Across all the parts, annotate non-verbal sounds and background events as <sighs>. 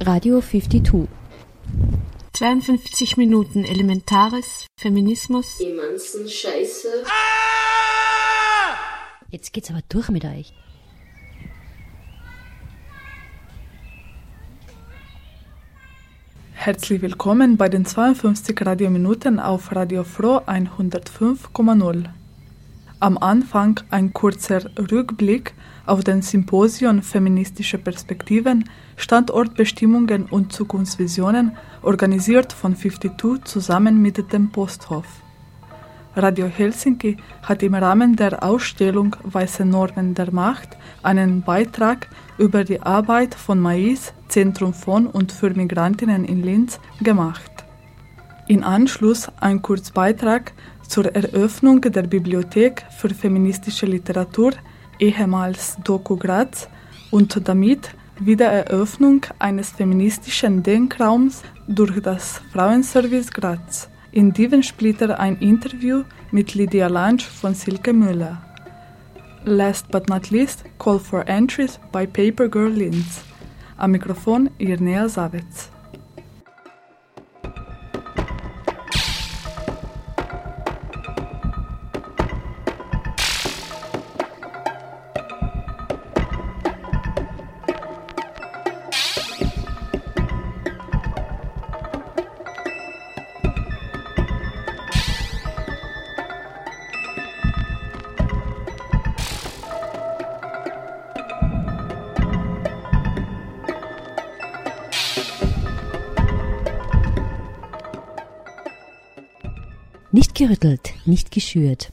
Radio 52. 52 Minuten Elementares, Feminismus. Emanzen Scheiße. Jetzt geht's aber durch mit euch. Herzlich willkommen bei den 52 Radiominuten auf Radio Froh 105,0. Am Anfang ein kurzer Rückblick auf den Symposion Feministische Perspektiven, Standortbestimmungen und Zukunftsvisionen, organisiert von 52 zusammen mit dem Posthof. Radio Helsinki hat im Rahmen der Ausstellung Weiße Normen der Macht einen Beitrag über die Arbeit von Mais, Zentrum von und für Migrantinnen in Linz, gemacht. In Anschluss ein Kurzbeitrag zur Eröffnung der Bibliothek für feministische Literatur, ehemals Doku Graz, und damit Wiedereröffnung eines feministischen Denkraums durch das Frauenservice Graz. In diesem Splitter ein Interview mit Lydia Lange von Silke Müller. Last but not least, Call for Entries by Paper Girl Linz. Am Mikrofon Irnea Savitz. Gerüttelt, nicht geschürt.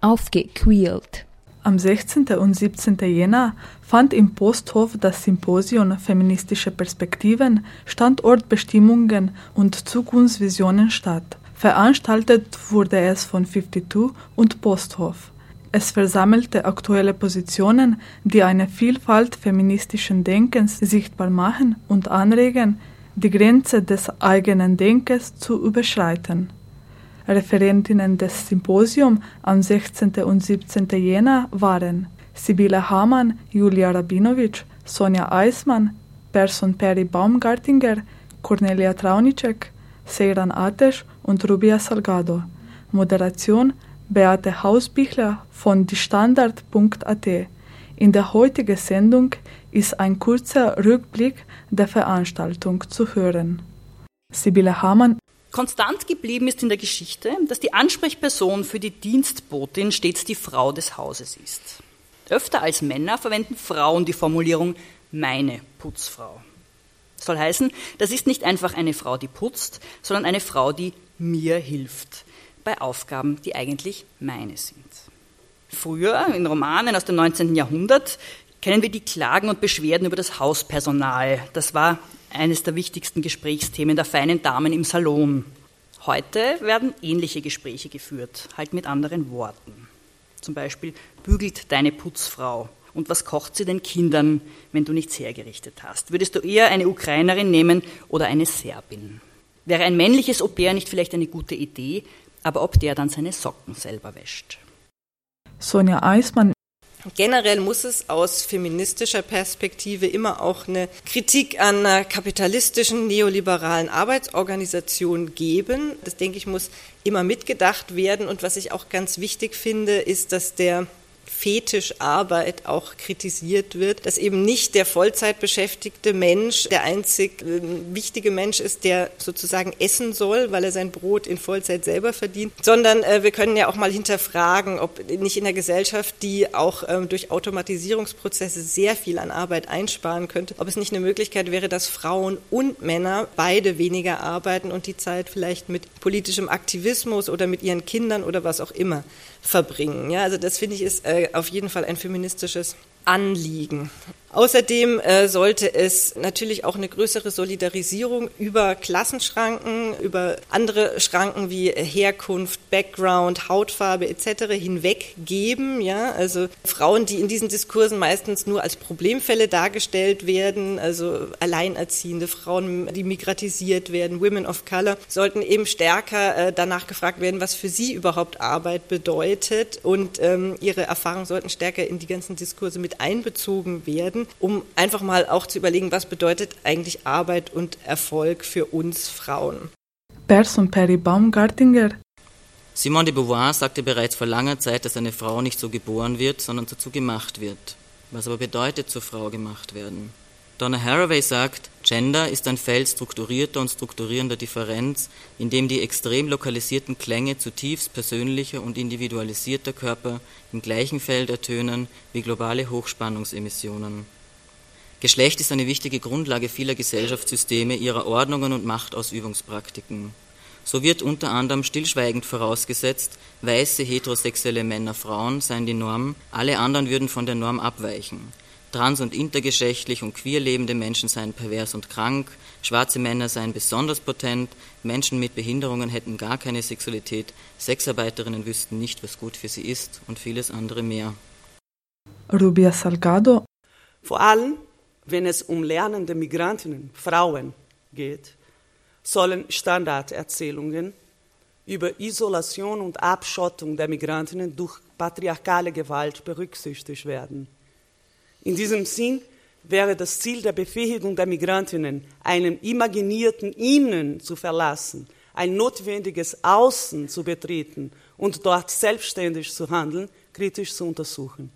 Aufgequält. Am 16. und 17. Jänner fand im Posthof das Symposium Feministische Perspektiven, Standortbestimmungen und Zukunftsvisionen statt. Veranstaltet wurde es von 52 und Posthof. Es versammelte aktuelle Positionen, die eine Vielfalt feministischen Denkens sichtbar machen und anregen, die Grenze des eigenen Denkens zu überschreiten. Referentinnen des Symposiums am 16. und 17. Jänner waren Sibylle Hamann, Julia Rabinowitsch, Sonja Eismann, Person Perry Baumgartinger, Cornelia Traunicek, Seiran Atesh und Rubia Salgado. Moderation Beate Hausbichler von diestandard.at. In der heutigen Sendung ist ein kurzer Rückblick der Veranstaltung zu hören. Sibylle Hamann Konstant geblieben ist in der Geschichte, dass die Ansprechperson für die Dienstbotin stets die Frau des Hauses ist. Öfter als Männer verwenden Frauen die Formulierung meine Putzfrau. Das soll heißen, das ist nicht einfach eine Frau, die putzt, sondern eine Frau, die mir hilft bei Aufgaben, die eigentlich meine sind. Früher, in Romanen aus dem 19. Jahrhundert, kennen wir die Klagen und Beschwerden über das Hauspersonal. Das war eines der wichtigsten Gesprächsthemen der feinen Damen im Salon. Heute werden ähnliche Gespräche geführt, halt mit anderen Worten. Zum Beispiel, bügelt deine Putzfrau und was kocht sie den Kindern, wenn du nichts hergerichtet hast? Würdest du eher eine Ukrainerin nehmen oder eine Serbin? Wäre ein männliches Au-pair nicht vielleicht eine gute Idee, aber ob der dann seine Socken selber wäscht? Sonja Eismann Generell muss es aus feministischer Perspektive immer auch eine Kritik an einer kapitalistischen neoliberalen Arbeitsorganisation geben. Das denke ich muss immer mitgedacht werden. Und was ich auch ganz wichtig finde, ist, dass der Fetischarbeit auch kritisiert wird, dass eben nicht der Vollzeitbeschäftigte Mensch der einzig äh, wichtige Mensch ist, der sozusagen essen soll, weil er sein Brot in Vollzeit selber verdient, sondern äh, wir können ja auch mal hinterfragen, ob nicht in der Gesellschaft, die auch ähm, durch Automatisierungsprozesse sehr viel an Arbeit einsparen könnte, ob es nicht eine Möglichkeit wäre, dass Frauen und Männer beide weniger arbeiten und die Zeit vielleicht mit politischem Aktivismus oder mit ihren Kindern oder was auch immer verbringen. Ja, also das finde ich ist äh, auf jeden Fall ein feministisches Anliegen. Außerdem äh, sollte es natürlich auch eine größere Solidarisierung über Klassenschranken, über andere Schranken wie Herkunft, Background, Hautfarbe etc. hinweg geben. Ja? Also Frauen, die in diesen Diskursen meistens nur als Problemfälle dargestellt werden, also alleinerziehende Frauen, die migratisiert werden, Women of Color, sollten eben stärker äh, danach gefragt werden, was für sie überhaupt Arbeit bedeutet und ähm, ihre Erfahrungen sollten stärker in die ganzen Diskurse mit einbezogen werden um einfach mal auch zu überlegen, was bedeutet eigentlich Arbeit und Erfolg für uns Frauen. Person Perry Baumgartinger. Simone de Beauvoir sagte bereits vor langer Zeit, dass eine Frau nicht so geboren wird, sondern dazu gemacht wird. Was aber bedeutet zur Frau gemacht werden? Donna Haraway sagt, Gender ist ein Feld strukturierter und strukturierender Differenz, in dem die extrem lokalisierten Klänge zutiefst persönlicher und individualisierter Körper im gleichen Feld ertönen wie globale Hochspannungsemissionen. Geschlecht ist eine wichtige Grundlage vieler Gesellschaftssysteme, ihrer Ordnungen und Machtausübungspraktiken. So wird unter anderem stillschweigend vorausgesetzt, weiße heterosexuelle Männer Frauen seien die Norm, alle anderen würden von der Norm abweichen trans- und intergeschlechtlich und queer lebende Menschen seien pervers und krank, schwarze Männer seien besonders potent, Menschen mit Behinderungen hätten gar keine Sexualität, Sexarbeiterinnen wüssten nicht, was gut für sie ist und vieles andere mehr. Rubia Salgado. Vor allem, wenn es um lernende Migrantinnen, Frauen geht, sollen Standarderzählungen über Isolation und Abschottung der Migrantinnen durch patriarchale Gewalt berücksichtigt werden. In diesem Sinn wäre das Ziel der Befähigung der Migrantinnen, einen imaginierten Innen zu verlassen, ein notwendiges Außen zu betreten und dort selbstständig zu handeln, kritisch zu untersuchen.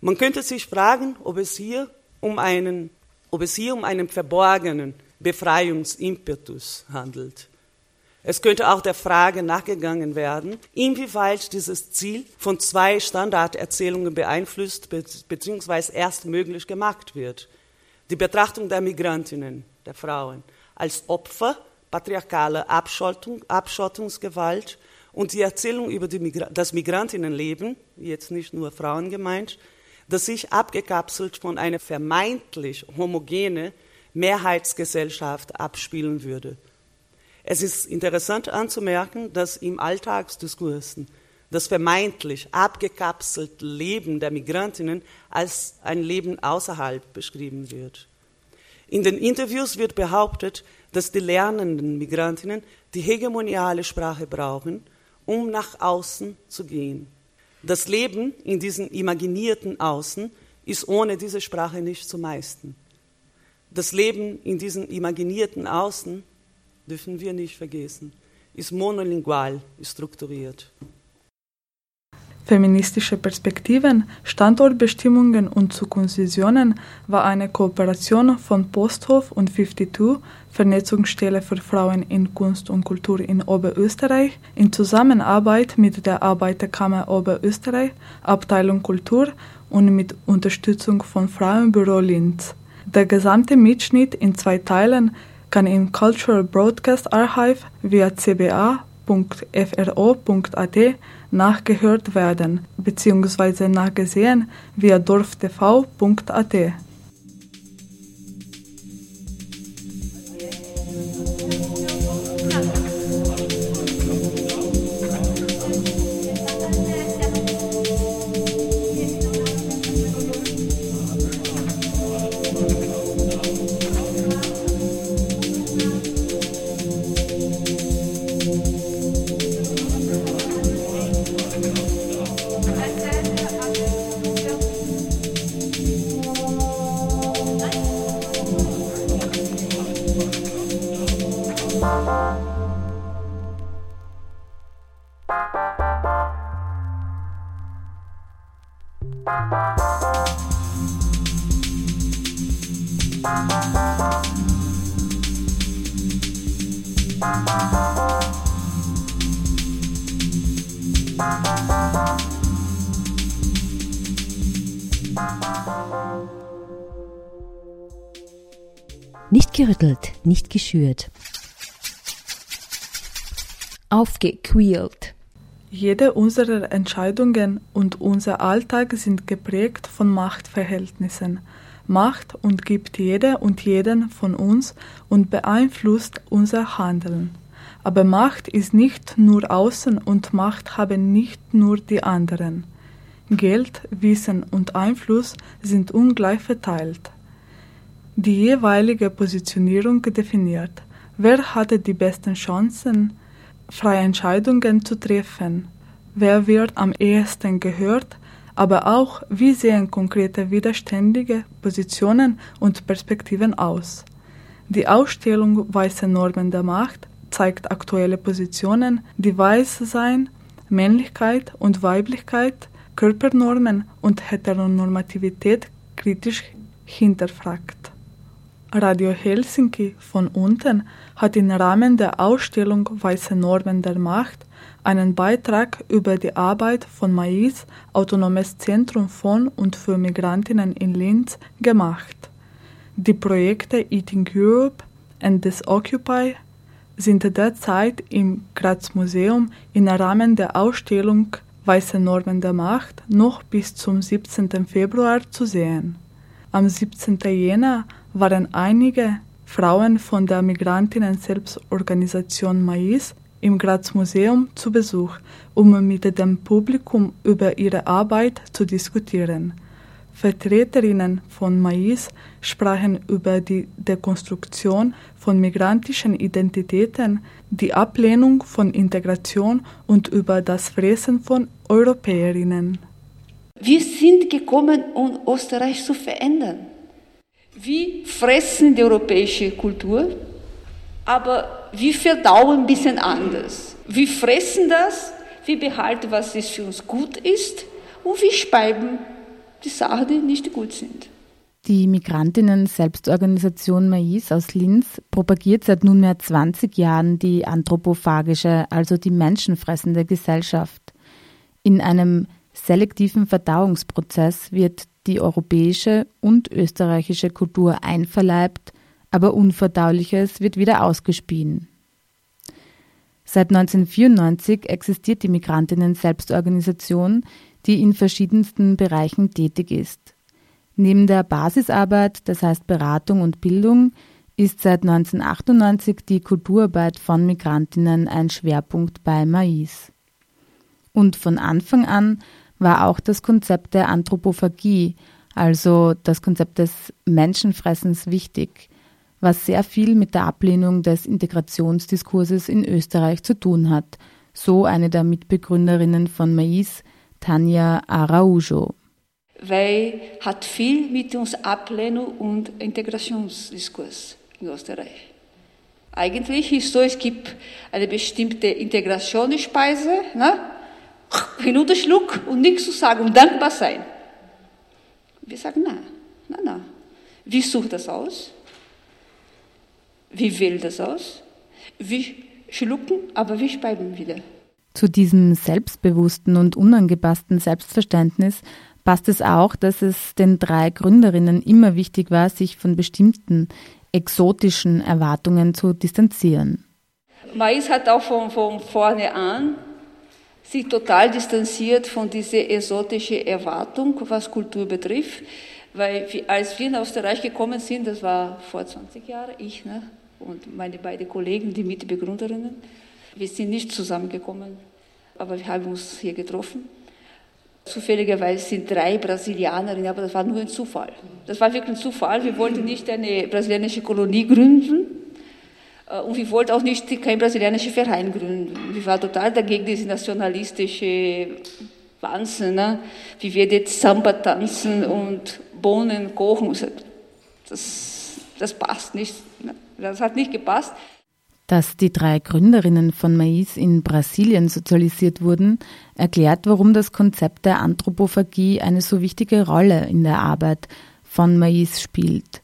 Man könnte sich fragen, ob es hier um einen, ob es hier um einen verborgenen Befreiungsimpetus handelt. Es könnte auch der Frage nachgegangen werden, inwieweit dieses Ziel von zwei Standarderzählungen beeinflusst bzw. erst möglich gemacht wird. Die Betrachtung der Migrantinnen, der Frauen, als Opfer patriarchaler Abschottung, Abschottungsgewalt und die Erzählung über die Migra das Migrantinnenleben, jetzt nicht nur Frauen gemeint, das sich abgekapselt von einer vermeintlich homogene Mehrheitsgesellschaft abspielen würde. Es ist interessant anzumerken, dass im Alltagsdiskursen das vermeintlich abgekapselte Leben der Migrantinnen als ein Leben außerhalb beschrieben wird. In den Interviews wird behauptet, dass die lernenden Migrantinnen die hegemoniale Sprache brauchen, um nach außen zu gehen. Das Leben in diesem imaginierten Außen ist ohne diese Sprache nicht zu meisten. Das Leben in diesem imaginierten Außen dürfen wir nicht vergessen, ist monolingual strukturiert. Feministische Perspektiven, Standortbestimmungen und Zukunftsvisionen war eine Kooperation von Posthof und 52, Vernetzungsstelle für Frauen in Kunst und Kultur in Oberösterreich, in Zusammenarbeit mit der Arbeiterkammer Oberösterreich, Abteilung Kultur und mit Unterstützung von Frauenbüro Linz. Der gesamte Mitschnitt in zwei Teilen kann im Cultural Broadcast Archive via cba.fro.at nachgehört werden bzw. nachgesehen via dorftv.at. nicht geschürt. Aufgequält. Jede unserer Entscheidungen und unser Alltag sind geprägt von Machtverhältnissen. Macht und gibt jede und jeden von uns und beeinflusst unser Handeln. Aber Macht ist nicht nur außen und Macht haben nicht nur die anderen. Geld, Wissen und Einfluss sind ungleich verteilt. Die jeweilige Positionierung definiert, wer hatte die besten Chancen, freie Entscheidungen zu treffen, wer wird am ehesten gehört, aber auch, wie sehen konkrete widerständige Positionen und Perspektiven aus. Die Ausstellung Weiße Normen der Macht zeigt aktuelle Positionen, die Weißsein, Männlichkeit und Weiblichkeit, Körpernormen und Heteronormativität kritisch hinterfragt. Radio Helsinki von unten hat im Rahmen der Ausstellung Weiße Normen der Macht einen Beitrag über die Arbeit von Mais, Autonomes Zentrum von und für Migrantinnen in Linz, gemacht. Die Projekte Eating Europe and Disoccupy sind derzeit im Graz Museum im Rahmen der Ausstellung Weiße Normen der Macht noch bis zum 17. Februar zu sehen. Am 17. Jänner waren einige Frauen von der Migrantinnen-Selbstorganisation Mais im Graz Museum zu Besuch, um mit dem Publikum über ihre Arbeit zu diskutieren. Vertreterinnen von Mais sprachen über die Dekonstruktion von migrantischen Identitäten, die Ablehnung von Integration und über das Fressen von Europäerinnen. Wir sind gekommen, um Österreich zu verändern. Wir fressen die europäische Kultur, aber wir verdauen ein bisschen anders. Wir fressen das, wir behalten, was für uns gut ist und wir speiben die Sachen, die nicht gut sind. Die Migrantinnen-Selbstorganisation Mais aus Linz propagiert seit nunmehr 20 Jahren die anthropophagische, also die menschenfressende Gesellschaft. In einem selektiven Verdauungsprozess wird die europäische und österreichische Kultur einverleibt, aber Unverdauliches wird wieder ausgespien. Seit 1994 existiert die Migrantinnen-Selbstorganisation, die in verschiedensten Bereichen tätig ist. Neben der Basisarbeit, das heißt Beratung und Bildung, ist seit 1998 die Kulturarbeit von Migrantinnen ein Schwerpunkt bei Mais. Und von Anfang an war auch das Konzept der Anthropophagie, also das Konzept des Menschenfressens wichtig, was sehr viel mit der Ablehnung des Integrationsdiskurses in Österreich zu tun hat, so eine der Mitbegründerinnen von Mais, Tanja Araujo. Weil hat viel mit uns Ablehnung und Integrationsdiskurs in Österreich. Eigentlich ist so, es gibt eine bestimmte Integrationsspeise, ne? Hinunterschluck und nichts zu sagen und dankbar sein. Wir sagen, na, na, na. Wie sucht das aus? Wie wählt das aus? Wir schlucken, aber wir speiben wieder. Zu diesem selbstbewussten und unangepassten Selbstverständnis passt es auch, dass es den drei Gründerinnen immer wichtig war, sich von bestimmten exotischen Erwartungen zu distanzieren. Mais hat auch von, von vorne an sich total distanziert von dieser exotischen Erwartung, was Kultur betrifft. Weil als wir nach Österreich gekommen sind, das war vor 20 Jahren, ich ne, und meine beiden Kollegen, die Mitbegründerinnen, wir sind nicht zusammengekommen, aber wir haben uns hier getroffen. Zufälligerweise sind drei Brasilianerinnen, aber das war nur ein Zufall. Das war wirklich ein Zufall. Wir wollten nicht eine brasilianische Kolonie gründen und wir wollten auch nicht kein brasilianischer Verein gründen. Wir waren total dagegen diese nationalistische Wahnsinn, ne? wie wir jetzt Samba tanzen und Bohnen kochen. Das, das passt nicht. Ne? Das hat nicht gepasst. Dass die drei Gründerinnen von Mais in Brasilien sozialisiert wurden, erklärt, warum das Konzept der Anthropophagie eine so wichtige Rolle in der Arbeit von Mais spielt.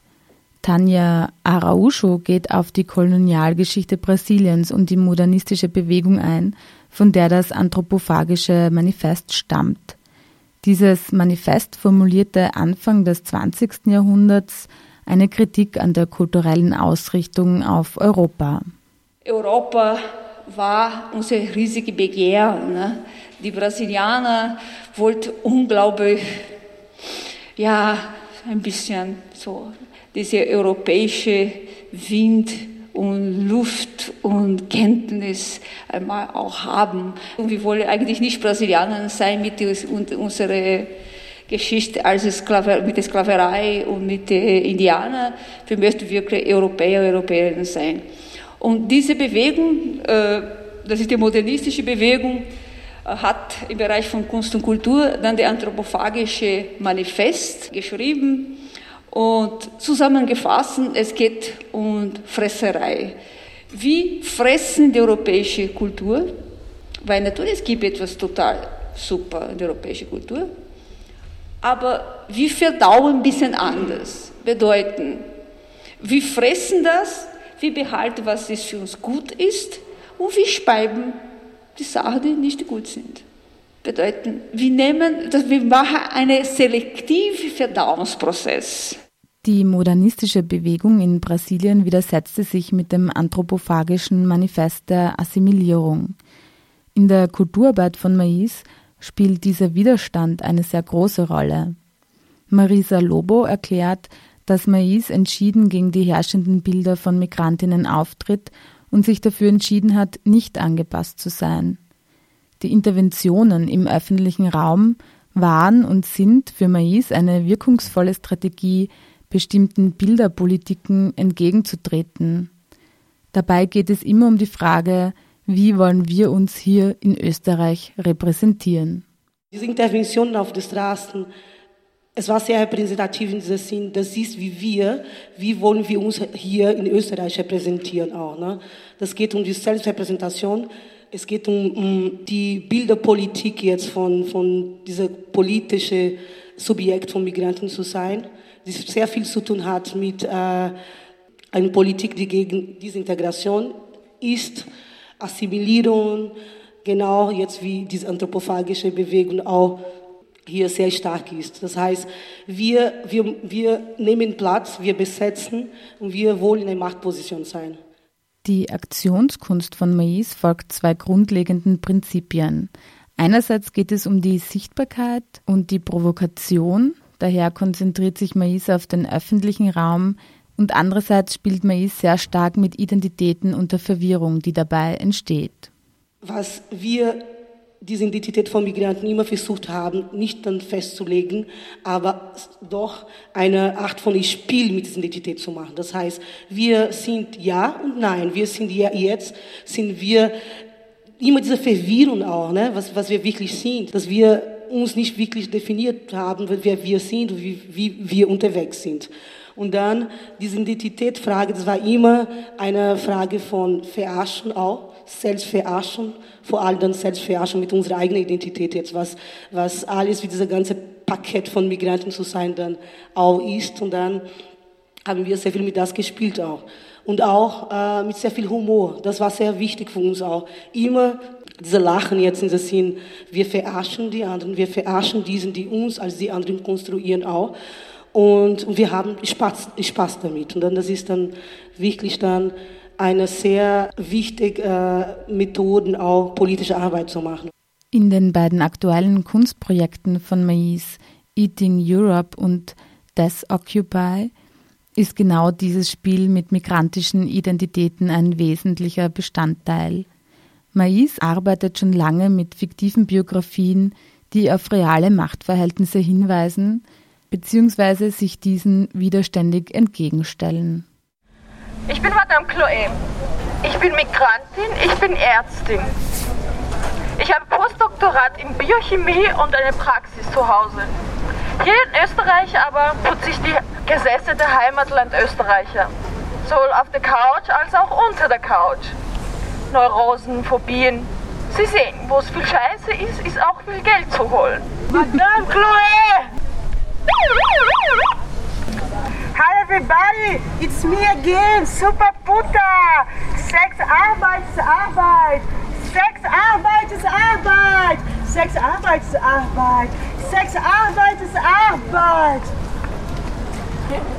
Tanja Araújo geht auf die Kolonialgeschichte Brasiliens und die modernistische Bewegung ein, von der das anthropophagische Manifest stammt. Dieses Manifest formulierte Anfang des 20. Jahrhunderts eine Kritik an der kulturellen Ausrichtung auf Europa. Europa war unser riesiges Begehr. Ne? Die Brasilianer wollten unglaublich, ja, ein bisschen so diese europäische Wind und Luft und Kenntnis einmal auch haben. Und wir wollen eigentlich nicht Brasilianer sein mit unserer Geschichte als Sklaver, mit der Sklaverei und mit den Indianern. Wir möchten wirklich Europäer, Europäerinnen sein. Und diese Bewegung, äh, das ist die modernistische Bewegung, hat im Bereich von Kunst und Kultur dann die anthropophagische Manifest geschrieben und zusammengefasst, es geht um Fresserei. Wie fressen die europäische Kultur? Weil natürlich es gibt etwas total super in der europäischen Kultur, aber wir verdauen ein bisschen anders. Bedeuten, wir fressen das, wir behalten, was es für uns gut ist und wir speiben die Sachen, die nicht gut sind. Bedeuten, wir nehmen, wir machen einen selektiven Verdauungsprozess. Die modernistische Bewegung in Brasilien widersetzte sich mit dem anthropophagischen Manifest der Assimilierung. In der Kulturarbeit von Mais spielt dieser Widerstand eine sehr große Rolle. Marisa Lobo erklärt, dass Mais entschieden gegen die herrschenden Bilder von Migrantinnen auftritt und sich dafür entschieden hat, nicht angepasst zu sein. Die Interventionen im öffentlichen Raum waren und sind für Mais eine wirkungsvolle Strategie, bestimmten Bilderpolitiken entgegenzutreten. Dabei geht es immer um die Frage, wie wollen wir uns hier in Österreich repräsentieren. Diese Interventionen auf den Straßen es war sehr repräsentativ in diesem Sinn, das ist wie wir, wie wollen wir uns hier in Österreich repräsentieren auch. Ne? Das geht um die Selbstrepräsentation, es geht um, um die Bilderpolitik jetzt von, von dieser politischen Subjekt von Migranten zu sein, die sehr viel zu tun hat mit äh, einer Politik, die gegen diese Integration ist, Assimilierung, genau jetzt wie diese anthropophagische Bewegung auch hier sehr stark ist. Das heißt, wir, wir, wir nehmen Platz, wir besetzen und wir wollen in einer Machtposition sein. Die Aktionskunst von Mais folgt zwei grundlegenden Prinzipien. Einerseits geht es um die Sichtbarkeit und die Provokation, daher konzentriert sich Mais auf den öffentlichen Raum und andererseits spielt Mais sehr stark mit Identitäten und der Verwirrung, die dabei entsteht. Was wir diese Identität von Migranten immer versucht haben, nicht dann festzulegen, aber doch eine Art von Spiel mit dieser Identität zu machen. Das heißt, wir sind ja und nein. Wir sind ja jetzt, sind wir immer diese Verwirrung auch, ne? was, was wir wirklich sind, dass wir uns nicht wirklich definiert haben, wer wir sind wie, wie wir unterwegs sind. Und dann diese Identitätsfrage, das war immer eine Frage von Verarschen auch, Selbstverarschen, vor allem dann Selbstverarschen mit unserer eigenen Identität jetzt, was, was alles wie dieses ganze Paket von Migranten zu sein dann auch ist. Und dann haben wir sehr viel mit das gespielt auch. Und auch äh, mit sehr viel Humor. Das war sehr wichtig für uns auch. Immer diese Lachen jetzt in der Sinn, wir verarschen die anderen, wir verarschen diesen, die uns als die anderen konstruieren auch. Und, und wir haben Spaß, Spaß damit. Und dann, das ist dann wirklich dann eine sehr wichtige äh, Methode, auch politische Arbeit zu machen. In den beiden aktuellen Kunstprojekten von Mais, Eating Europe und Death Occupy, ist genau dieses Spiel mit migrantischen Identitäten ein wesentlicher Bestandteil. Mais arbeitet schon lange mit fiktiven Biografien, die auf reale Machtverhältnisse hinweisen, bzw. sich diesen widerständig entgegenstellen. Ich bin Madame Chloé. Ich bin Migrantin, ich bin Ärztin. Ich habe Postdoktorat in Biochemie und eine Praxis zu Hause. Hier in Österreich aber putze ich die Gesetze der Heimatland Österreicher. Sowohl auf der Couch als auch unter der Couch. Neurosen, Phobien. Sie sehen, wo es viel Scheiße ist, ist auch viel Geld zu holen. Madame Chloé! Hi everybody, it's me again, Super Puta! Sex Arbeit ist Arbeit! Sex Arbeit ist Arbeit! Sex Arbeit ist Arbeit! Sex Arbeit ist Arbeit!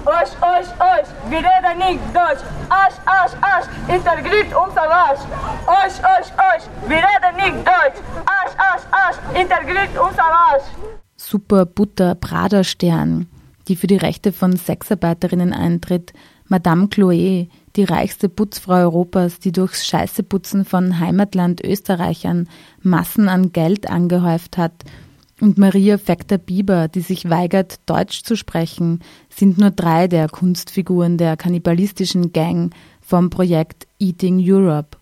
Osh, osh, osh, wir reden nicht Deutsch. Asch, asch, asch, integriert unser Arsch. Osh, osh, osh, wir reden nicht Deutsch. Asch, asch, asch, integriert unser Arsch. Super Butter Prada Stern, die für die Rechte von Sexarbeiterinnen eintritt, Madame Chloé, die reichste Putzfrau Europas, die durchs Scheißeputzen von Heimatland Österreichern Massen an Geld angehäuft hat, und Maria Fekter-Bieber, die sich weigert, Deutsch zu sprechen, sind nur drei der Kunstfiguren der kannibalistischen Gang vom Projekt Eating Europe.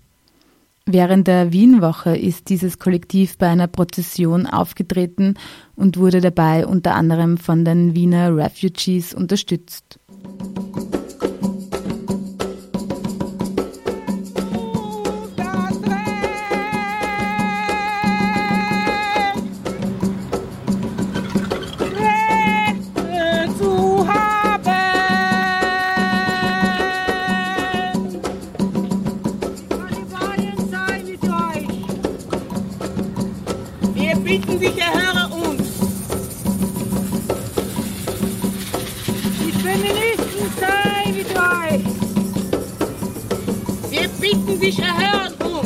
Während der Wienwoche ist dieses Kollektiv bei einer Prozession aufgetreten und wurde dabei unter anderem von den Wiener Refugees unterstützt. dich erhört, du.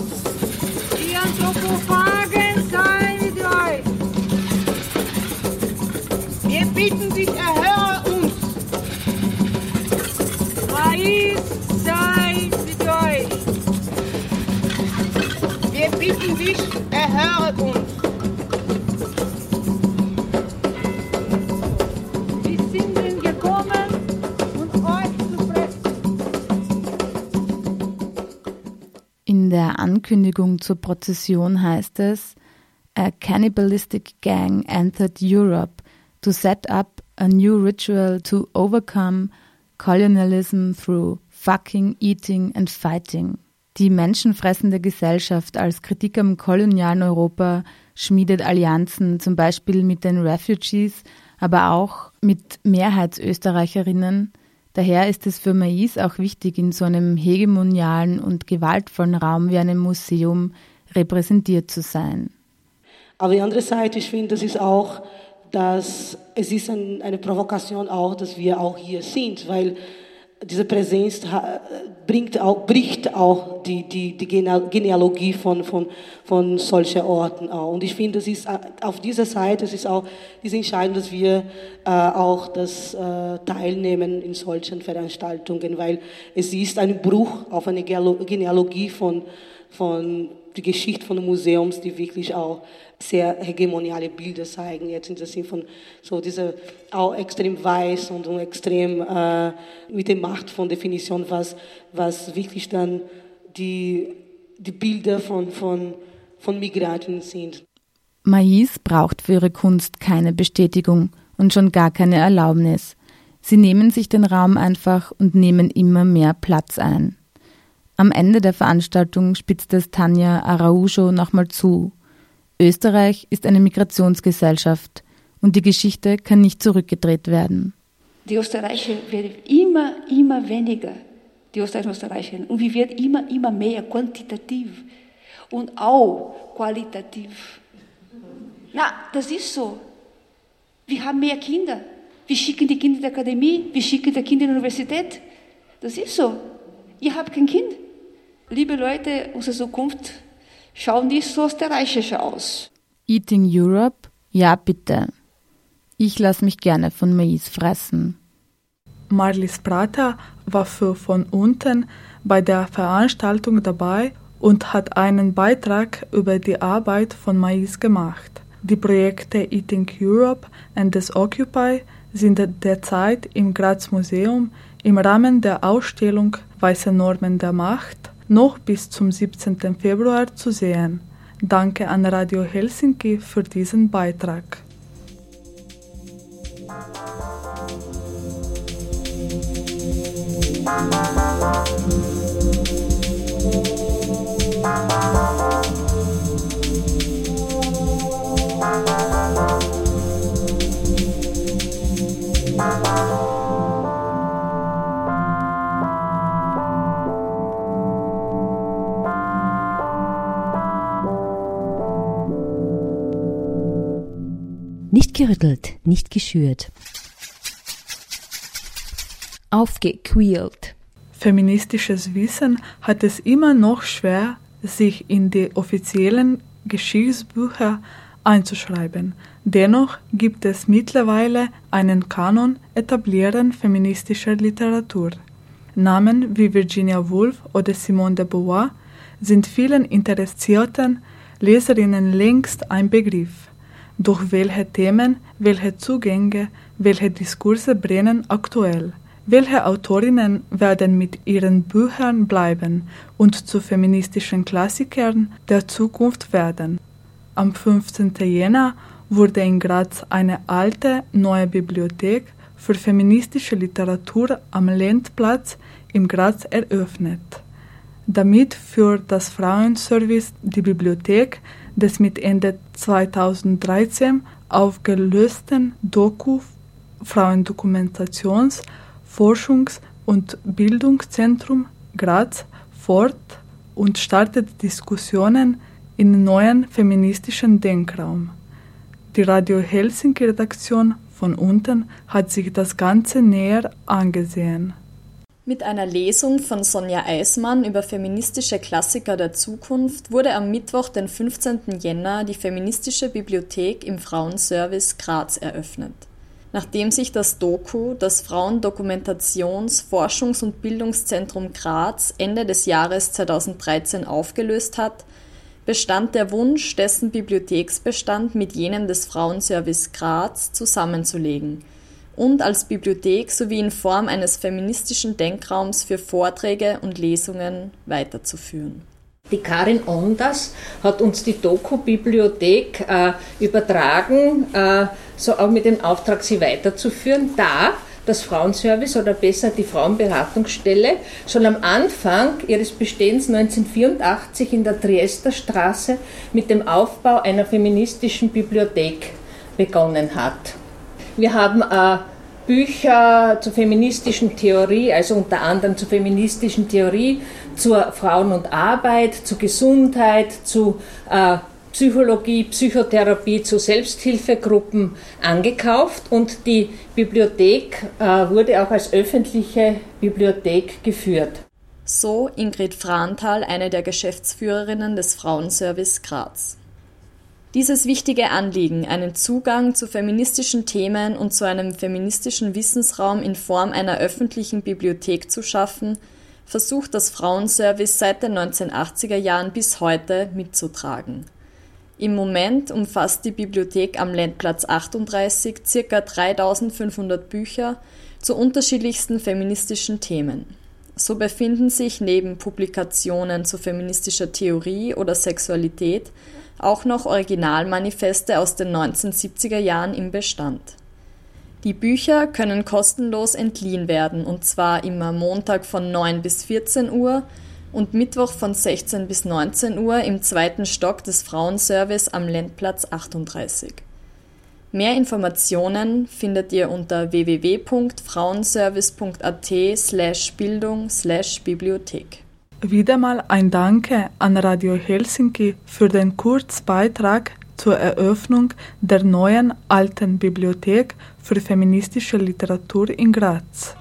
Ihr Topophagen sein mit euch. Wir bitten dich, erhöre uns. Reis sei mit euch. Wir bitten dich, erhöre uns. Ankündigung zur Prozession heißt es, A cannibalistic gang entered Europe to set up a new ritual to overcome colonialism through fucking, eating and fighting. Die menschenfressende Gesellschaft als Kritik am kolonialen Europa schmiedet Allianzen, zum Beispiel mit den Refugees, aber auch mit Mehrheitsösterreicherinnen, Daher ist es für Mais auch wichtig, in so einem hegemonialen und gewaltvollen Raum wie einem Museum repräsentiert zu sein. Aber die andere Seite, ich finde, das ist auch, dass es ist ein, eine Provokation auch, dass wir auch hier sind, weil diese Präsenz bringt auch, bricht auch die, die, die Genealogie von, von, von solchen Orten auch. Und ich finde, es ist äh, auf dieser Seite, es ist auch diese Entscheidung, dass wir äh, auch das äh, teilnehmen in solchen Veranstaltungen, weil es ist ein Bruch auf eine Genealogie von, von die Geschichte von Museums, die wirklich auch sehr hegemoniale Bilder zeigen, jetzt in der Sinn von so dieser auch extrem weiß und, und extrem äh, mit der Macht von Definition, was, was wirklich dann die, die Bilder von, von, von Migranten sind. Mais braucht für ihre Kunst keine Bestätigung und schon gar keine Erlaubnis. Sie nehmen sich den Raum einfach und nehmen immer mehr Platz ein. Am Ende der Veranstaltung spitzt es Tanja Araujo nochmal zu. Österreich ist eine Migrationsgesellschaft und die Geschichte kann nicht zurückgedreht werden. Die Österreicher werden immer, immer weniger, die Österreicher und Österreicher. Und wir werden immer, immer mehr quantitativ und auch qualitativ. Na, das ist so. Wir haben mehr Kinder. Wir schicken die Kinder in die Akademie, wir schicken die Kinder in die Universität. Das ist so. Ihr habt kein Kind. Liebe Leute, unsere Zukunft schaut nicht so österreichisch aus. Eating Europe? Ja, bitte. Ich lasse mich gerne von Mais fressen. Marlies Prater war für von unten bei der Veranstaltung dabei und hat einen Beitrag über die Arbeit von Mais gemacht. Die Projekte Eating Europe und das Occupy sind derzeit im Graz Museum im Rahmen der Ausstellung Weiße Normen der Macht noch bis zum 17. Februar zu sehen. Danke an Radio Helsinki für diesen Beitrag. Gerüttelt, nicht geschürt. Aufgequält. Feministisches Wissen hat es immer noch schwer, sich in die offiziellen Geschichtsbücher einzuschreiben. Dennoch gibt es mittlerweile einen Kanon etablieren feministischer Literatur. Namen wie Virginia Woolf oder Simone de Beauvoir sind vielen interessierten Leserinnen längst ein Begriff. Durch welche Themen, welche Zugänge, welche Diskurse brennen aktuell? Welche Autorinnen werden mit ihren Büchern bleiben und zu feministischen Klassikern der Zukunft werden? Am 15. Jänner wurde in Graz eine alte, neue Bibliothek für feministische Literatur am Lendplatz im Graz eröffnet. Damit führt das Frauenservice die Bibliothek des mit Ende 2013 aufgelösten Doku Frauendokumentations- Forschungs- und Bildungszentrum Graz fort und startet Diskussionen in neuen feministischen Denkraum. Die Radio Helsinki Redaktion von unten hat sich das Ganze näher angesehen. Mit einer Lesung von Sonja Eismann über feministische Klassiker der Zukunft wurde am Mittwoch, den 15. Jänner, die Feministische Bibliothek im Frauenservice Graz eröffnet. Nachdem sich das Doku, das Frauendokumentations-, Forschungs- und Bildungszentrum Graz, Ende des Jahres 2013 aufgelöst hat, bestand der Wunsch, dessen Bibliotheksbestand mit jenem des Frauenservice Graz zusammenzulegen und als Bibliothek sowie in Form eines feministischen Denkraums für Vorträge und Lesungen weiterzuführen. Die Karin Ondas hat uns die Doku-Bibliothek äh, übertragen, äh, so auch mit dem Auftrag, sie weiterzuführen, da das Frauenservice oder besser die Frauenberatungsstelle schon am Anfang ihres Bestehens 1984 in der Triester Straße mit dem Aufbau einer feministischen Bibliothek begonnen hat. Wir haben äh, Bücher zur feministischen Theorie, also unter anderem zur feministischen Theorie, zur Frauen und Arbeit, zu Gesundheit, zu äh, Psychologie, Psychotherapie, zu Selbsthilfegruppen angekauft und die Bibliothek äh, wurde auch als öffentliche Bibliothek geführt. So Ingrid Franthal, eine der Geschäftsführerinnen des Frauenservice Graz. Dieses wichtige Anliegen, einen Zugang zu feministischen Themen und zu einem feministischen Wissensraum in Form einer öffentlichen Bibliothek zu schaffen, versucht das Frauenservice seit den 1980er Jahren bis heute mitzutragen. Im Moment umfasst die Bibliothek am Ländplatz 38 ca. 3500 Bücher zu unterschiedlichsten feministischen Themen. So befinden sich neben Publikationen zu feministischer Theorie oder Sexualität auch noch Originalmanifeste aus den 1970er Jahren im Bestand. Die Bücher können kostenlos entliehen werden, und zwar immer Montag von 9 bis 14 Uhr und Mittwoch von 16 bis 19 Uhr im zweiten Stock des Frauenservice am Lendplatz 38. Mehr Informationen findet ihr unter www.frauenservice.at Wieder mal ein Danke an Radio Helsinki für den Kurzbeitrag zur Eröffnung der neuen Alten Bibliothek für feministische Literatur in Graz.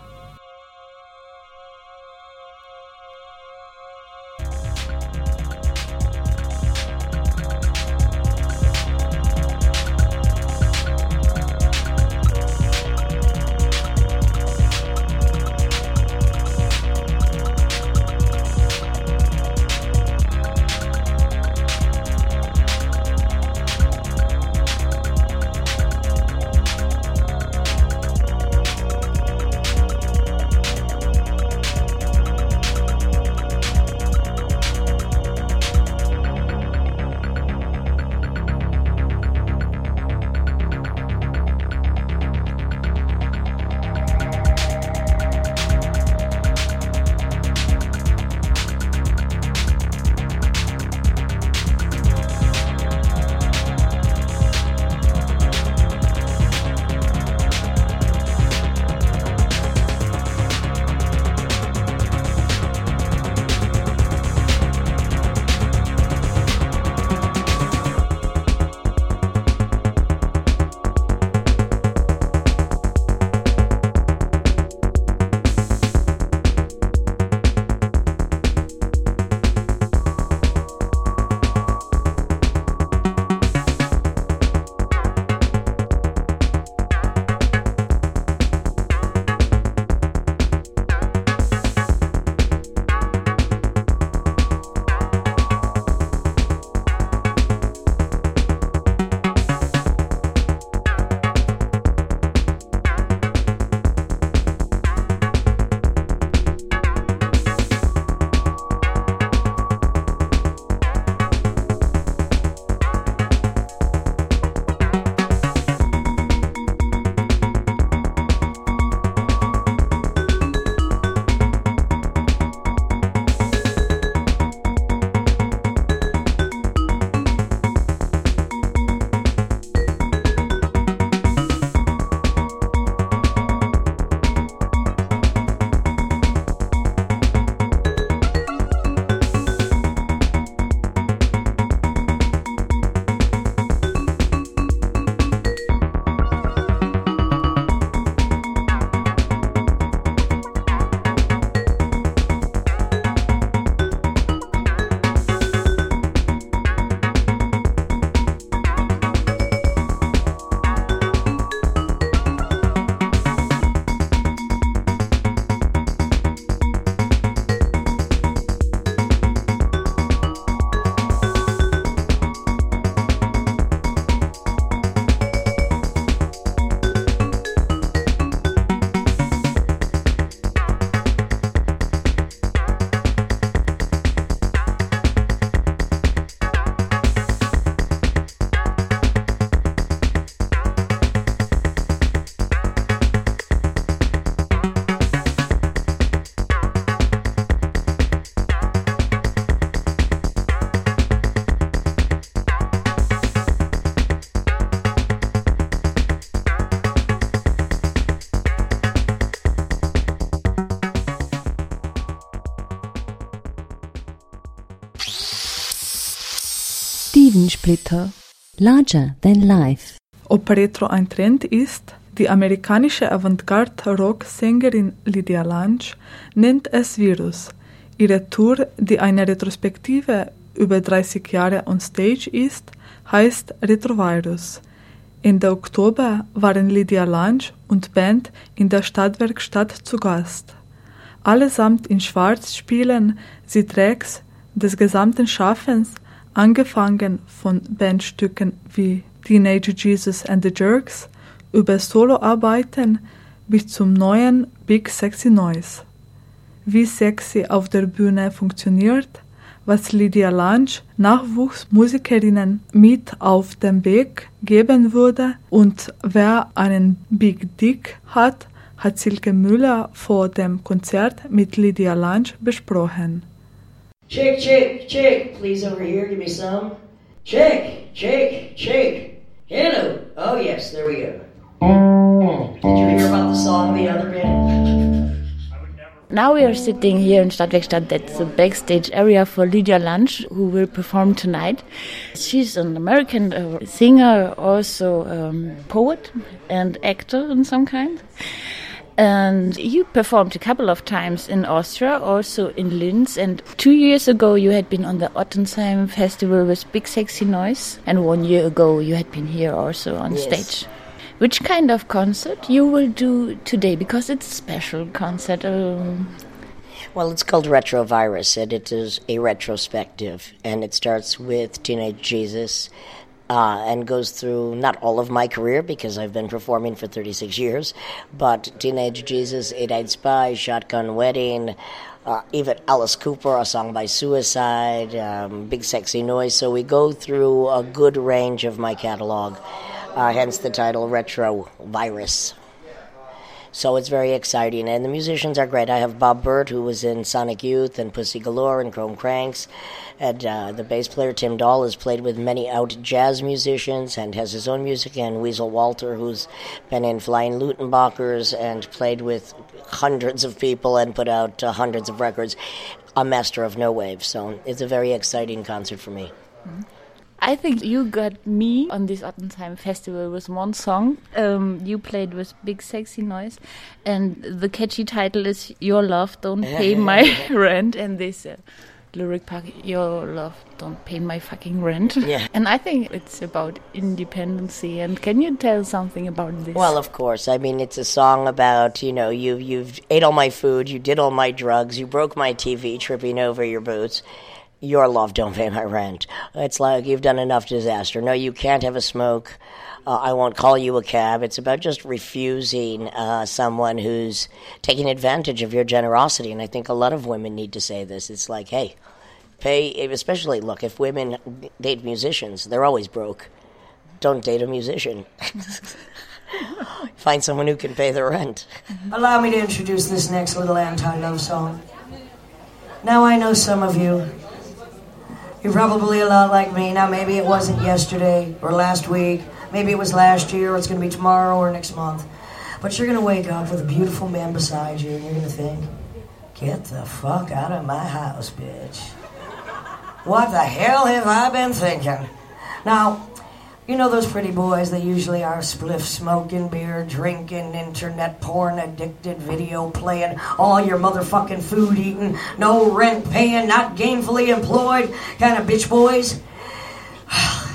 Heidensplitter. Larger than life. Ob Retro ein Trend ist, die amerikanische Avantgarde-Rock-Sängerin Lydia Lunch nennt es Virus. Ihre Tour, die eine Retrospektive über 30 Jahre on Stage ist, heißt Retrovirus. Ende Oktober waren Lydia Lunch und Band in der Stadtwerkstatt zu Gast. Allesamt in Schwarz spielen sie Tracks des gesamten Schaffens, angefangen von Bandstücken wie Teenage Jesus and the Jerks über Soloarbeiten bis zum neuen Big Sexy Noise. Wie sexy auf der Bühne funktioniert, was Lydia Lunch Nachwuchsmusikerinnen mit auf den Weg geben würde und wer einen Big Dick hat, hat Silke Müller vor dem Konzert mit Lydia Lunch besprochen. Chick, chick, chick, please over here, give me some. Chick, chick, chick. Hello. Oh yes, there we go. Did you hear about the song the other day? Now we are sitting here in Stadtwerkstatt. That's the backstage area for Lydia Lunch, who will perform tonight. She's an American uh, singer, also um, poet and actor in some kind. And you performed a couple of times in Austria, also in Linz. And two years ago, you had been on the Ottensheim Festival with Big Sexy Noise. And one year ago, you had been here also on Yes. stage. Which kind of concert you will do today? Because it's a special concert. Um, Well, it's called Retrovirus, and it is a retrospective, and it starts with Teenage Jesus. Uh, and goes through not all of my career because I've been performing for 36 years, but Teenage Jesus, Eight Eyed Spy, Shotgun Wedding, uh, even Alice Cooper, a song by Suicide, um, Big Sexy Noise. So we go through a good range of my catalog, uh, hence the title Retro Virus. So it's very exciting, and the musicians are great. I have Bob Burt, who was in Sonic Youth and Pussy Galore and Chrome Cranks, and uh, the bass player Tim Dahl has played with many out jazz musicians and has his own music. And Weasel Walter, who's been in Flying Lutenbachers and played with hundreds of people and put out uh, hundreds of records. A master of no wave, so it's a very exciting concert for me. I think you got me on this Ottensheim festival with one song. Um, you played with Big Sexy Noise, and the catchy title is "Your Love Don't Pay My <laughs> Rent," and this uh, lyric part, "Your love don't pay my fucking rent." Yeah. <laughs> and I think it's about independency. And can you tell something about this? Well, of course. I mean, it's a song about you know you you've ate all my food, you did all my drugs, you broke my TV, tripping over your boots. Your love don't pay my rent. It's like you've done enough disaster. No, you can't have a smoke. Uh, I won't call you a cab. It's about just refusing uh, someone who's taking advantage of your generosity. And I think a lot of women need to say this. It's like, hey, pay. Especially look, if women date musicians, they're always broke. Don't date a musician. <laughs> Find someone who can pay the rent. Allow me to introduce this next little anti love song. Now, I know some of you. You're probably a lot like me. Now, maybe it wasn't yesterday or last week. Maybe it was last year or it's going to be tomorrow or next month. But you're going to wake up with a beautiful man beside you and you're going to think, get the fuck out of my house, bitch. What the hell have I been thinking? Now, you know those pretty boys, they usually are spliff smoking, beer drinking, internet porn addicted, video playing, all your motherfucking food eating, no rent paying, not gainfully employed kind of bitch boys. <sighs>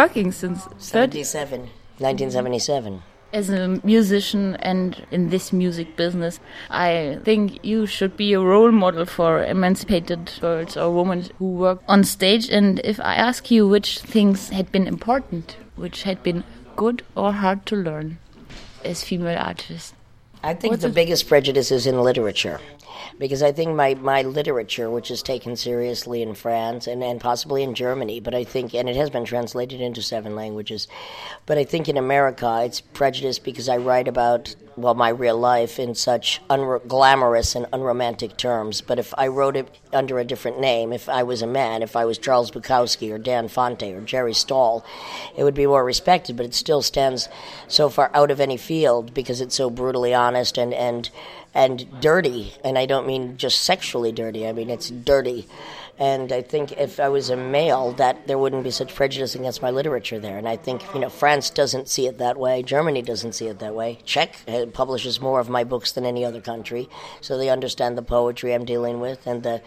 working since 30, 77. 1977. as a musician and in this music business, I think you should be a role model for emancipated girls or women who work on stage. And if I ask you which things had been important, which had been good or hard to learn? as female artists? I think What's the biggest prejudice is in literature. Because I think my, my literature, which is taken seriously in France and, and possibly in Germany, but I think, and it has been translated into seven languages, but I think in America it's prejudiced because I write about, well, my real life in such unglamorous and unromantic terms. But if I wrote it under a different name, if I was a man, if I was Charles Bukowski or Dan Fonte or Jerry Stahl, it would be more respected, but it still stands so far out of any field because it's so brutally honest and, and and dirty. And I don't mean just sexually dirty. I mean it's dirty. And I think if I was a male, that there wouldn't be such prejudice against my literature there. And I think you know France doesn't see it that way. Germany doesn't see it that way. Czech uh, publishes more of my books than any other country, so they understand the poetry I'm dealing with and the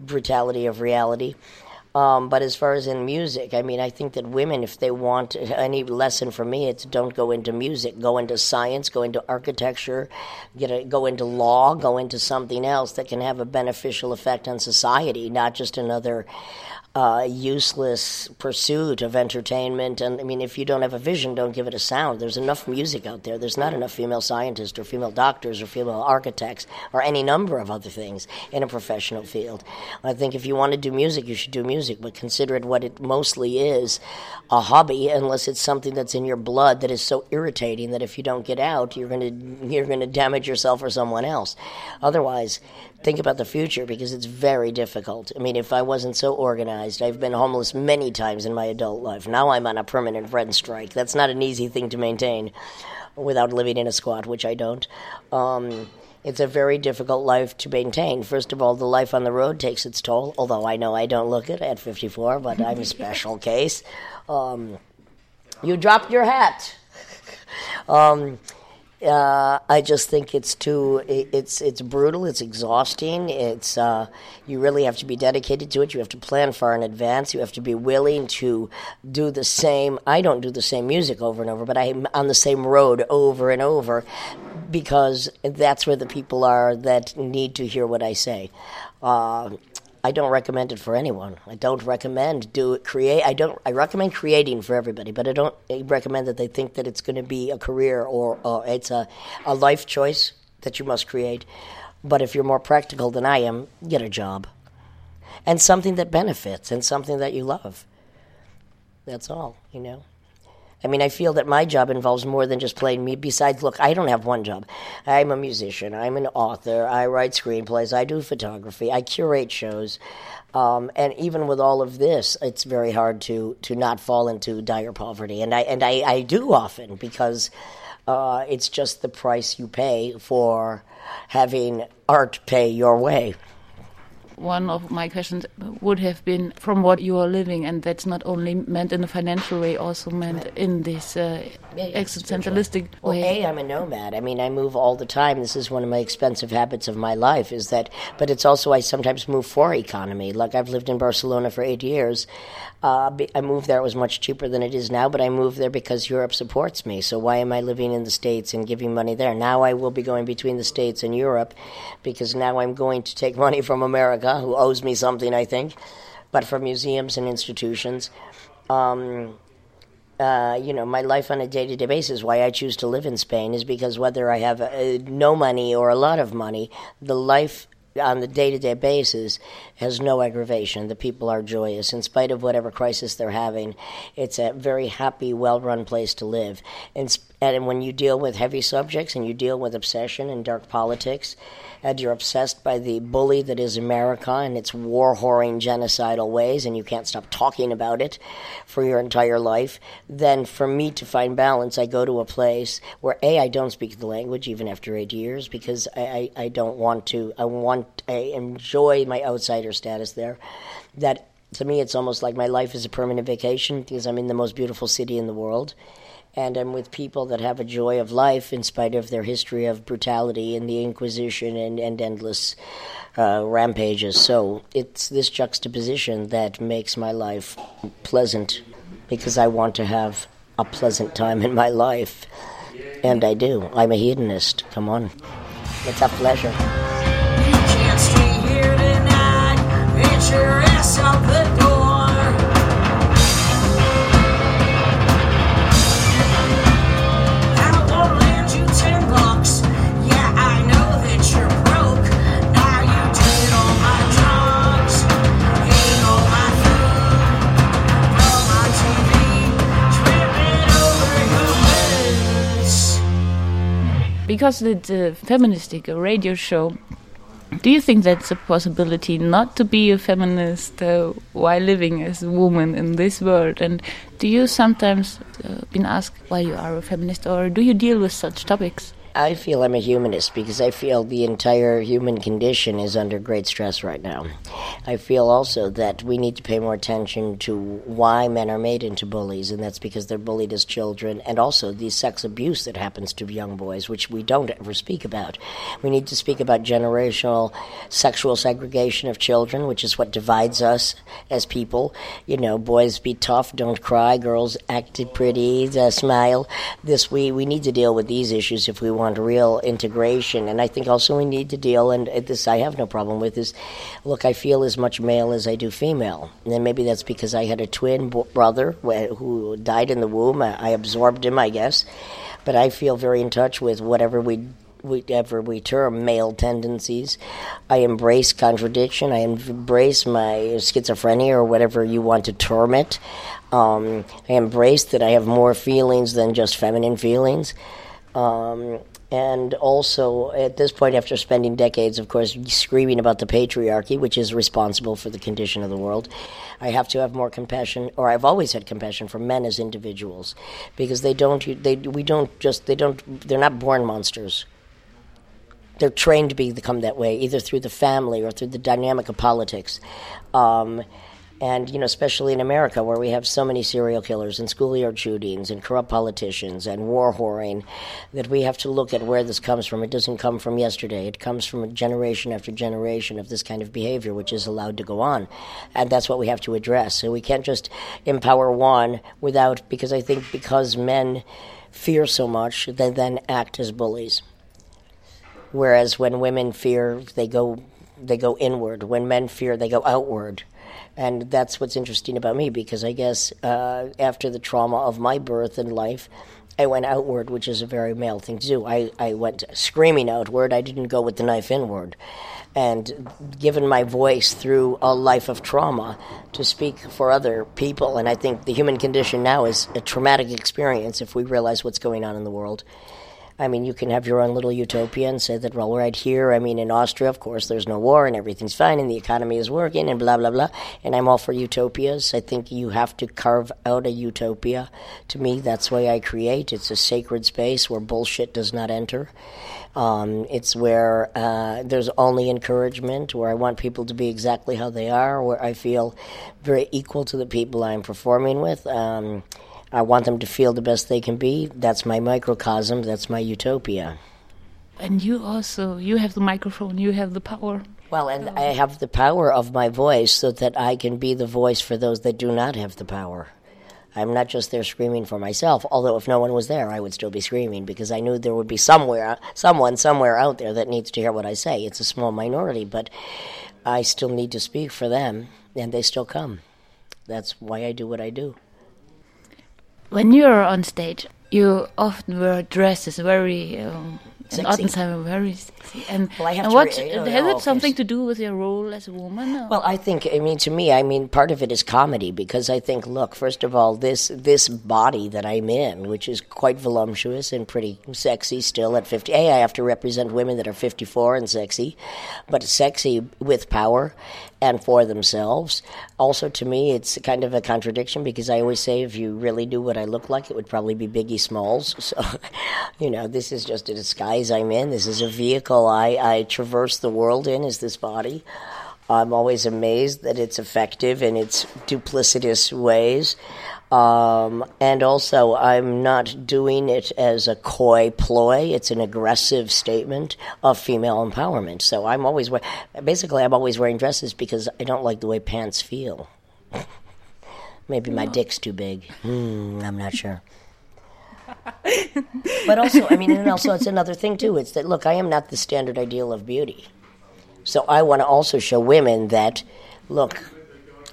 brutality of reality. Um, but as far as in music, I mean, I think that women, if they want any lesson from me, it's don't go into music, go into science, go into architecture, get a, go into law, go into something else that can have a beneficial effect on society, not just another uh, useless pursuit of entertainment. And I mean, if you don't have a vision, don't give it a sound. There's enough music out there. There's not enough female scientists or female doctors or female architects or any number of other things in a professional field. I think if you want to do music, you should do music, but consider it what it mostly is a hobby, unless it's something that's in your blood that is so irritating that if you don't get out, you're going to you're going to damage yourself or someone else. Otherwise, think about the future because it's very difficult. I mean, if I wasn't so organized, I've been homeless many times in my adult life. Now I'm on a permanent rent strike. That's not an easy thing to maintain without living in a squat, which I don't. Um, it's a very difficult life to maintain. First of all, the life on the road takes its toll, although I know I don't look it at 54, but I'm a <laughs> special case. Um, you dropped your hat. Um, uh, I just think it's too. it- It's it's brutal. It's exhausting. It's uh, you really have to be dedicated to it. You have to plan far in advance. You have to be willing to do the same. I don't do the same music over and over, but I'm on the same road over and over because that's where the people are that need to hear what I say. Uh, I don't recommend it for anyone. I don't recommend do create. I don't. I recommend creating for everybody, but I don't recommend that they think that it's going to be a career or, or it's a, a life choice that you must create. But if you're more practical than I am, get a job and something that benefits and something that you love. That's all, you know. I mean, I feel that my job involves more than just playing me. Besides, look, I don't have one job. I'm a musician. I'm an author. I write screenplays. I do photography. I curate shows. Um, and even with all of this, it's very hard to, to not fall into dire poverty. And I and I, I do often because uh, it's just the price you pay for having art pay your way. One of my questions would have been from what you are living, and that's not only meant in a financial way, also meant in this uh, existentialistic Well, way. A, I'm a nomad. I mean, I move all the time. This is one of my expensive habits of my life. Is that? But it's also I sometimes move for economy. Like I've lived in Barcelona for eight years. Uh, I moved there. It was much cheaper than it is now, but I moved there because Europe supports me. So why am I living in the states and giving money there? Now I will be going between the states and Europe, because now I'm going to take <laughs> money from America, who owes me something, I think, but from museums and institutions. Um, uh, you know, my life on a day to day basis, why I choose to live in Spain is because whether I have uh, no money or a lot of money, the life on the day to day basis has no aggravation. The people are joyous. In spite of whatever crisis they're having, it's a very happy, well run place to live. And, and when you deal with heavy subjects and you deal with obsession and dark politics, and you're obsessed by the bully that is America and its war whoring genocidal ways, and you can't stop talking about it for your entire life, then for me to find balance, I go to a place where A, I don't speak the language even after eight years because I, I, I don't want to. I want, I enjoy my outsider status there. That to me, it's almost like my life is a permanent vacation because I'm in the most beautiful city in the world and I'm with people that have a joy of life in spite of their history of brutality and the Inquisition and, and endless uh, rampages. So it's this juxtaposition that makes my life pleasant because I want to have a pleasant time in my life. And I do. I'm a hedonist. Come on. It's a pleasure. Because it's a feministic a radio show, do you think that's a possibility not to be a feminist uh, while living as a woman in this world? And do you sometimes uh, been asked why you are a feminist, or do you deal with such topics? I feel I'm a humanist because I feel the entire human condition is under great stress right now. I feel also that we need to pay more attention to why men are made into bullies, and that's because they're bullied as children, and also the sex abuse that happens to young boys, which we don't ever speak about. We need to speak about generational sexual segregation of children, which is what divides us as people. You know, boys be tough, don't cry, girls act pretty, uh, smile. This we we need to deal with these issues if we want real integration. And I think also we need to deal, and this I have no problem with, is look, I feel as much male as I do female. And then maybe that's because I had a twin brother who died in the womb. I absorbed him, I guess. But I feel very in touch with whatever we whatever we term male tendencies. I embrace contradiction. I embrace my schizophrenia or whatever you want to term it. Um, I embrace that I have more feelings than just feminine feelings. Um, and also at this point after spending decades of course screaming about the patriarchy which is responsible for the condition of the world i have to have more compassion or i've always had compassion for men as individuals. Because they don't they we don't just they don't they're not born monsters. They're trained to become that way either through the family or through the dynamic of politics. Um, and you know especially in America where we have so many serial killers and schoolyard shootings and corrupt politicians and war whoring that we have to look at where this comes from. It doesn't come from yesterday. It comes from generation after generation of this kind of behavior which is allowed to go on. And that's what we have to address. So we can't just empower one without because I think because men fear so much they then act as bullies. Whereas when women fear they go they go inward. When men fear they go outward and that's what's interesting about me because I guess uh, after the trauma of my birth and life, I went outward, which is a very male thing to do. I, I went screaming outward. I didn't go with the knife inward. And given my voice through a life of trauma to speak for other people. And I think the human condition now is a traumatic experience if we realize what's going on in the world. I mean, you can have your own little utopia and say that, well, right here, I mean, in Austria, of course, there's no war and everything's fine and the economy is working and blah, blah, blah. And I'm all for utopias. I think you have to carve out a utopia. To me, that's why I create. It's a sacred space where bullshit does not enter. Um, it's where uh, there's only encouragement, where I want people to be exactly how they are, where I feel very equal to the people I'm performing with. Um, I want them to feel the best they can be. That's my microcosm. That's my utopia. And you also, you have the microphone, you have the power. Well, and I have the power of my voice so that I can be the voice for those that do not have the power. I'm not just there screaming for myself, although if no one was there, I would still be screaming because I knew there would be somewhere, someone somewhere out there that needs to hear what I say. It's a small minority, but I still need to speak for them, and they still come. That's why I do what I do. When you're on stage, you often wear dresses very. Um, and very sexy. And, Well, I have and what re- you know, has it something to do with your role as a woman? or- Well, I think I mean to me, I mean part of it is comedy because I think look, first of all, this this body that I'm in, which is quite voluptuous and pretty sexy still at 50. A, I have to represent women that are 54 and sexy, but sexy with power and for themselves. Also to me, it's kind of a contradiction because I always say if you really knew what I look like, it would probably be Biggie Smalls. <laughs> So, you know, this is just a disguise I'm in. This is a vehicle I, I traverse the world in is this body. I'm always amazed that it's effective in its duplicitous ways. Um, and also, I'm not doing it as a coy ploy. It's an aggressive statement of female empowerment. So I'm always, we- basically, I'm always wearing dresses because I don't like the way pants feel. <laughs> Maybe my dick's too big. Hmm, I'm not sure. <laughs> but also, I mean, and also, it's another thing too. It's that look, I am not the standard ideal of beauty, so I want to also show women that, look,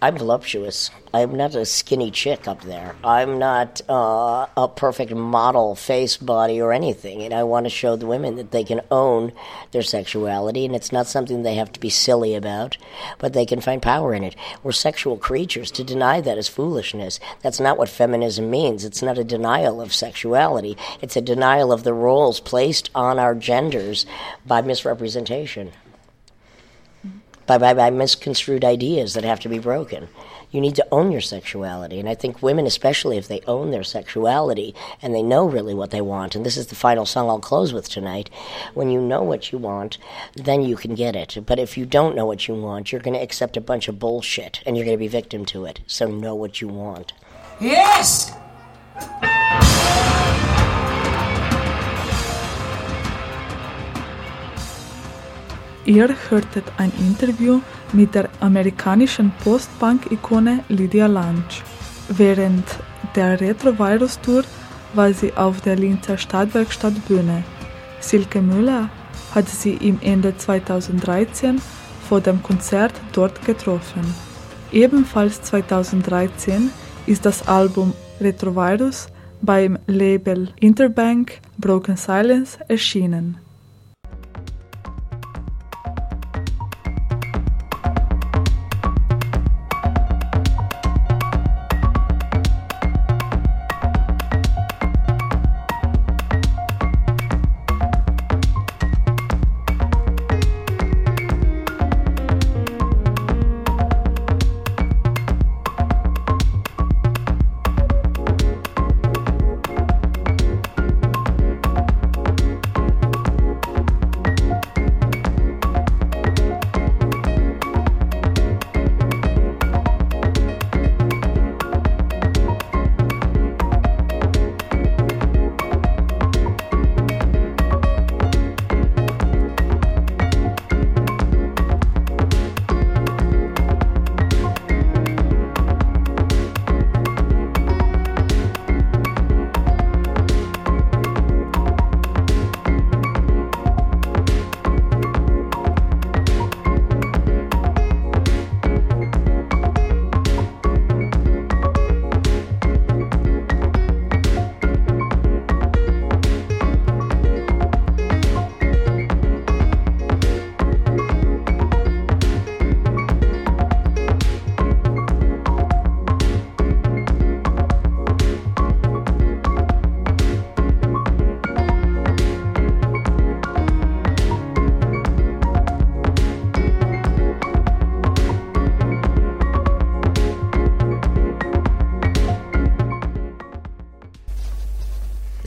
I'm voluptuous. I'm not a skinny chick up there. I'm not uh, a perfect model face, body, or anything. And I want to show the women that they can own their sexuality, and it's not something they have to be silly about, but they can find power in it. We're sexual creatures. To deny that is foolishness. That's not what feminism means. It's not a denial of sexuality, it's a denial of the roles placed on our genders by misrepresentation by, by, by misconstrued ideas that have to be broken. You need to own your sexuality. And I think women, especially if they own their sexuality and they know really what they want, and this is the final song I'll close with tonight, when you know what you want, then you can get it. But if you don't know what you want, you're going to accept a bunch of bullshit and you're going to be victim to it. So know what you want. Yes! Ihr hörtet ein Interview mit der amerikanischen Post-Punk-Ikone Lydia Lunch. Während der Retrovirus-Tour war sie auf der Linzer Stadtwerkstatt-Bühne. Silke Müller hat sie im Ende 2013 vor dem Konzert dort getroffen. Ebenfalls 2013 ist das Album Retrovirus beim Label Interbank Broken Silence erschienen.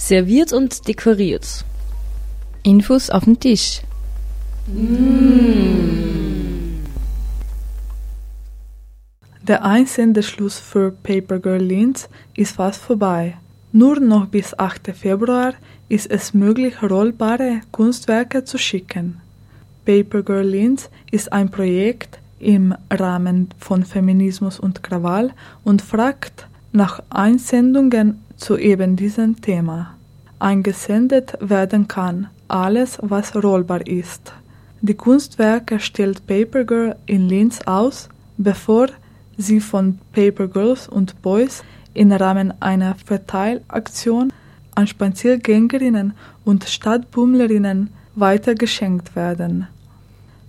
Serviert und dekoriert. Infos auf dem Tisch. Der Einsendeschluss für Paper Girl Linz ist fast vorbei. Nur noch bis 8. Februar ist es möglich, rollbare Kunstwerke zu schicken. Paper Girl Linz ist ein Projekt im Rahmen von Feminismus und Krawall und fragt nach Einsendungen zu eben diesem Thema. Eingesendet werden kann alles, was rollbar ist. Die Kunstwerke stellt Paper Girl in Linz aus, bevor sie von Paper Girls und Boys im Rahmen einer Verteilaktion an Spaziergängerinnen und Stadtbummlerinnen weitergeschenkt werden.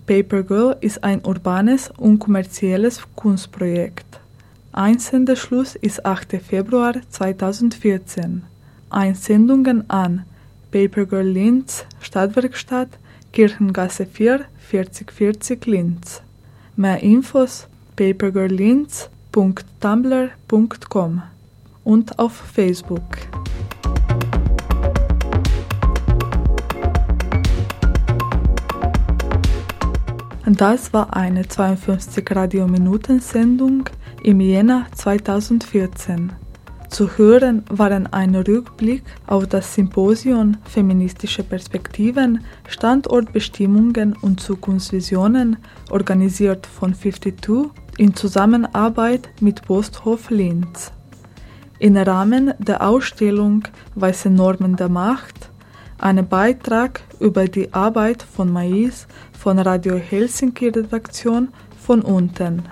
Paper Girl ist ein urbanes und kommerzielles Kunstprojekt. Einsendeschluss ist 8. Februar 2014. Einsendungen an Paper Girl Linz, Stadtwerkstatt, Kirchengasse 4, 4040 Linz. Mehr Infos papergirllinz.tumblr.com und auf Facebook. Das war eine 52 Radiominuten-Sendung im Jänner 2014. Zu hören waren ein Rückblick auf das Symposium Feministische Perspektiven, Standortbestimmungen und Zukunftsvisionen, organisiert von 52 in Zusammenarbeit mit Posthof Linz. Im Rahmen der Ausstellung Weiße Normen der Macht ein Beitrag über die Arbeit von Mais von Radio Helsinki Redaktion von unten.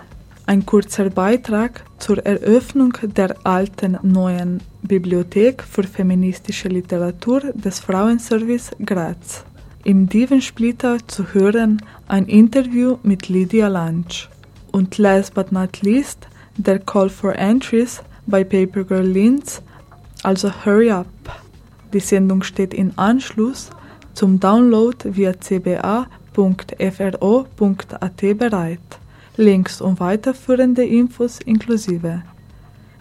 Ein kurzer Beitrag zur Eröffnung der alten neuen Bibliothek für feministische Literatur des Frauenservice Graz. Im Divensplitter zu hören ein Interview mit Lydia Lange. Und last but not least der Call for Entries bei Papergirl Linz, also Hurry Up. Die Sendung steht in Anschluss zum Download via cba.fro.at bereit. Links und weiterführende Infos inklusive.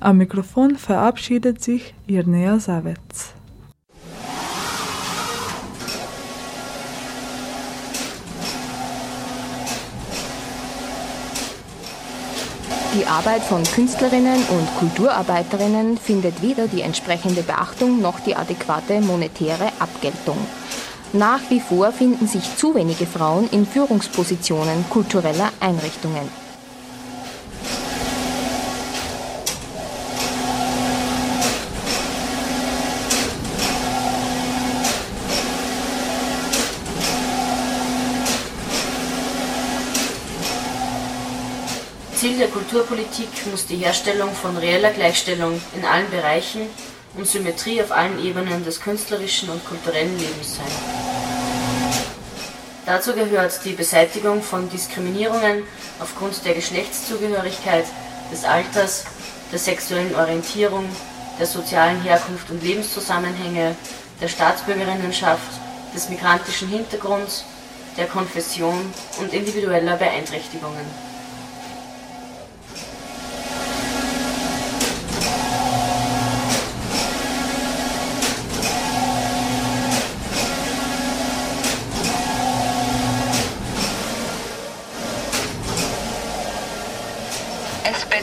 Am Mikrofon verabschiedet sich Irnea Savets. Die Arbeit von Künstlerinnen und Kulturarbeiterinnen findet weder die entsprechende Beachtung noch die adäquate monetäre Abgeltung. Nach wie vor finden sich zu wenige Frauen in Führungspositionen kultureller Einrichtungen. Ziel der Kulturpolitik muss die Herstellung von reeller Gleichstellung in allen Bereichen und Symmetrie auf allen Ebenen des künstlerischen und kulturellen Lebens sein. Dazu gehört die Beseitigung von Diskriminierungen aufgrund der Geschlechtszugehörigkeit, des Alters, der sexuellen Orientierung, der sozialen Herkunft und Lebenszusammenhänge, der Staatsbürgerinnenschaft, des migrantischen Hintergrunds, der Konfession und individueller Beeinträchtigungen.